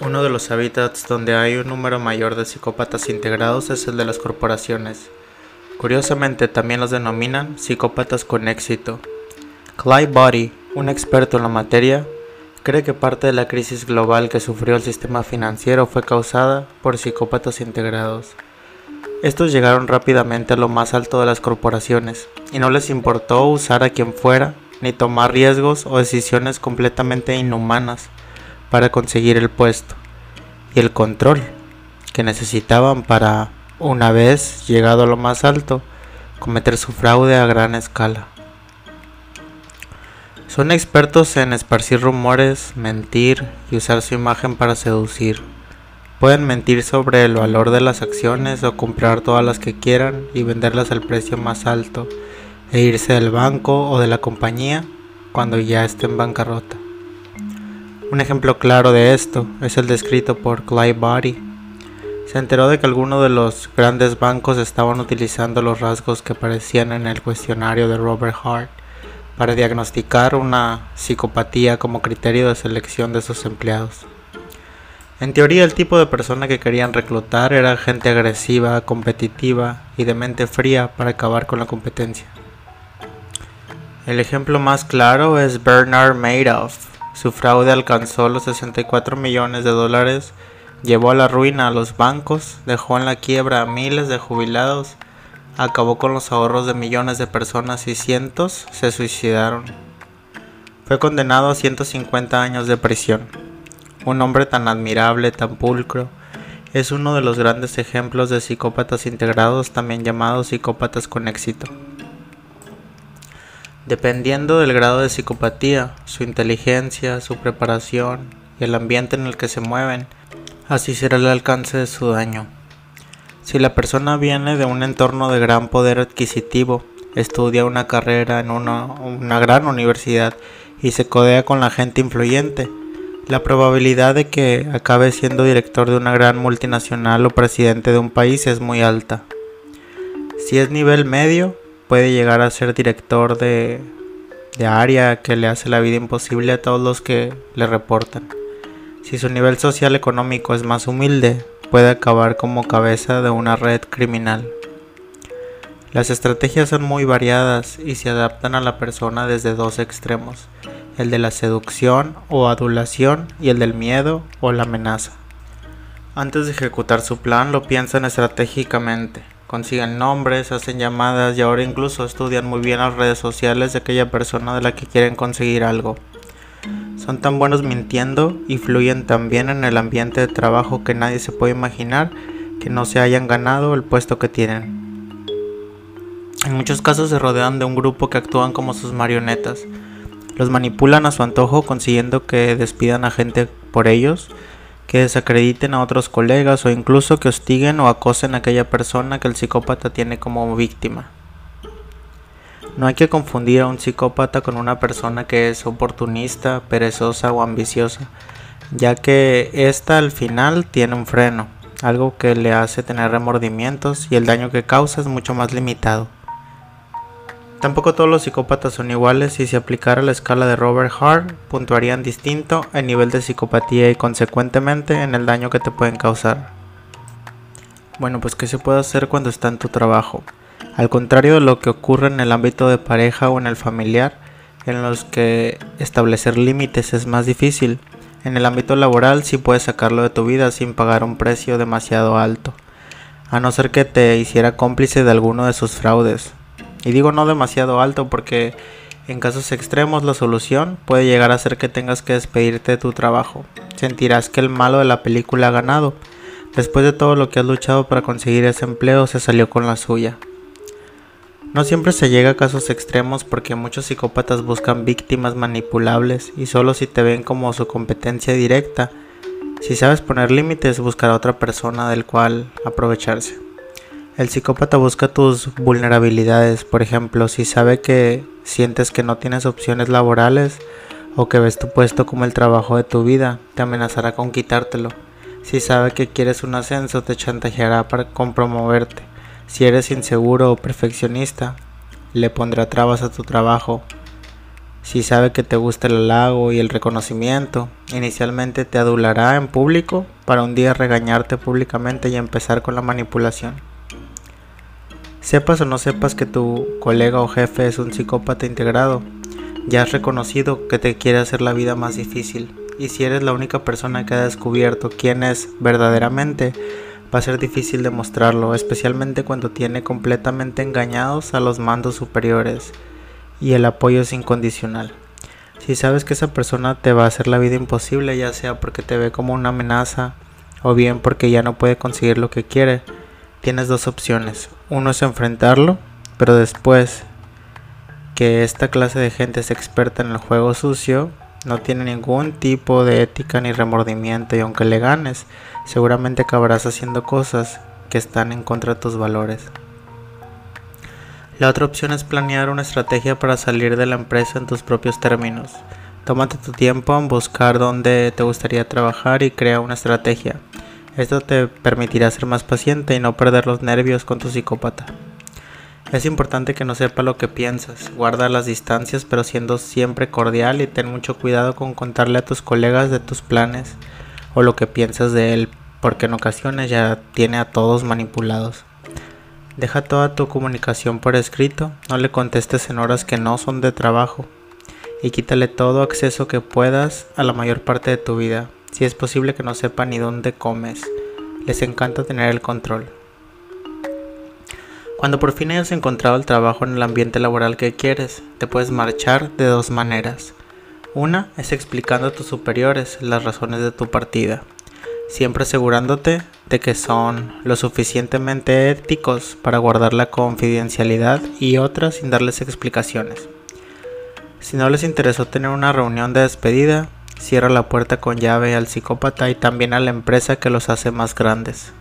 Uno de los hábitats donde hay un número mayor de psicópatas integrados es el de las corporaciones. Curiosamente también los denominan psicópatas con éxito. Clyde Body, un experto en la materia, cree que parte de la crisis global que sufrió el sistema financiero fue causada por psicópatas integrados. Estos llegaron rápidamente a lo más alto de las corporaciones y no les importó usar a quien fuera ni tomar riesgos o decisiones completamente inhumanas para conseguir el puesto y el control que necesitaban para, una vez llegado a lo más alto, cometer su fraude a gran escala. Son expertos en esparcir rumores, mentir y usar su imagen para seducir. Pueden mentir sobre el valor de las acciones o comprar todas las que quieran y venderlas al precio más alto e irse del banco o de la compañía cuando ya esté en bancarrota. Un ejemplo claro de esto es el descrito por Clyde Body. Se enteró de que algunos de los grandes bancos estaban utilizando los rasgos que aparecían en el cuestionario de Robert Hart para diagnosticar una psicopatía como criterio de selección de sus empleados. En teoría el tipo de persona que querían reclutar era gente agresiva, competitiva y de mente fría para acabar con la competencia. El ejemplo más claro es Bernard Madoff. Su fraude alcanzó los 64 millones de dólares, llevó a la ruina a los bancos, dejó en la quiebra a miles de jubilados, acabó con los ahorros de millones de personas y cientos se suicidaron. Fue condenado a 150 años de prisión. Un hombre tan admirable, tan pulcro, es uno de los grandes ejemplos de psicópatas integrados, también llamados psicópatas con éxito. Dependiendo del grado de psicopatía, su inteligencia, su preparación y el ambiente en el que se mueven, así será el alcance de su daño. Si la persona viene de un entorno de gran poder adquisitivo, estudia una carrera en una, una gran universidad y se codea con la gente influyente, la probabilidad de que acabe siendo director de una gran multinacional o presidente de un país es muy alta. Si es nivel medio, puede llegar a ser director de, área que le hace la vida imposible a todos los que le reportan. Si su nivel social económico es más humilde, puede acabar como cabeza de una red criminal. Las estrategias son muy variadas y se adaptan a la persona desde dos extremos, el de la seducción o adulación y el del miedo o la amenaza. Antes de ejecutar su plan lo piensan estratégicamente consiguen nombres, hacen llamadas y ahora incluso estudian muy bien las redes sociales de aquella persona de la que quieren conseguir algo. Son tan buenos mintiendo y fluyen tan bien en el ambiente de trabajo que nadie se puede imaginar que no se hayan ganado el puesto que tienen. En muchos casos se rodean de un grupo que actúan como sus marionetas. Los manipulan a su antojo consiguiendo que despidan a gente por ellos que desacrediten a otros colegas o incluso que hostiguen o acosen a aquella persona que el psicópata tiene como víctima. No hay que confundir a un psicópata con una persona que es oportunista, perezosa o ambiciosa, ya que ésta al final tiene un freno, algo que le hace tener remordimientos y el daño que causa es mucho más limitado. Tampoco todos los psicópatas son iguales y si aplicara la escala de Robert Hart, puntuarían distinto en nivel de psicopatía y consecuentemente en el daño que te pueden causar. Bueno, pues ¿qué se puede hacer cuando está en tu trabajo? Al contrario de lo que ocurre en el ámbito de pareja o en el familiar, en los que establecer límites es más difícil, en el ámbito laboral sí puedes sacarlo de tu vida sin pagar un precio demasiado alto, a no ser que te hiciera cómplice de alguno de sus fraudes, y digo no demasiado alto porque en casos extremos la solución puede llegar a ser que tengas que despedirte de tu trabajo. Sentirás que el malo de la película ha ganado. Después de todo lo que has luchado para conseguir ese empleo, se salió con la suya. No siempre se llega a casos extremos porque muchos psicópatas buscan víctimas manipulables y solo si te ven como su competencia directa. Si sabes poner límites, buscar a otra persona del cual aprovecharse. El psicópata busca tus vulnerabilidades, por ejemplo, si sabe que sientes que no tienes opciones laborales o que ves tu puesto como el trabajo de tu vida, te amenazará con quitártelo. Si sabe que quieres un ascenso, te chantajeará para compromoverte. Si eres inseguro o perfeccionista, le pondrá trabas a tu trabajo. Si sabe que te gusta el halago y el reconocimiento, inicialmente te adulará en público para un día regañarte públicamente y empezar con la manipulación. Sepas o no sepas que tu colega o jefe es un psicópata integrado, ya has reconocido que te quiere hacer la vida más difícil. Y si eres la única persona que ha descubierto quién es verdaderamente, va a ser difícil demostrarlo, especialmente cuando tiene completamente engañados a los mandos superiores y el apoyo es incondicional. Si sabes que esa persona te va a hacer la vida imposible, ya sea porque te ve como una amenaza o bien porque ya no puede conseguir lo que quiere, tienes dos opciones. Uno es enfrentarlo, pero después que esta clase de gente es experta en el juego sucio, no tiene ningún tipo de ética ni remordimiento y aunque le ganes, seguramente acabarás haciendo cosas que están en contra de tus valores. La otra opción es planear una estrategia para salir de la empresa en tus propios términos. Tómate tu tiempo en buscar dónde te gustaría trabajar y crea una estrategia. Esto te permitirá ser más paciente y no perder los nervios con tu psicópata. Es importante que no sepa lo que piensas, guarda las distancias pero siendo siempre cordial y ten mucho cuidado con contarle a tus colegas de tus planes o lo que piensas de él, porque en ocasiones ya tiene a todos manipulados. Deja toda tu comunicación por escrito, no le contestes en horas que no son de trabajo y quítale todo acceso que puedas a la mayor parte de tu vida. Si es posible que no sepa ni dónde comes, les encanta tener el control. Cuando por fin hayas encontrado el trabajo en el ambiente laboral que quieres, te puedes marchar de dos maneras. Una es explicando a tus superiores las razones de tu partida siempre asegurándote de que son lo suficientemente éticos para guardar la confidencialidad y otras sin darles explicaciones. Si no les interesó tener una reunión de despedida, cierra la puerta con llave al psicópata y también a la empresa que los hace más grandes.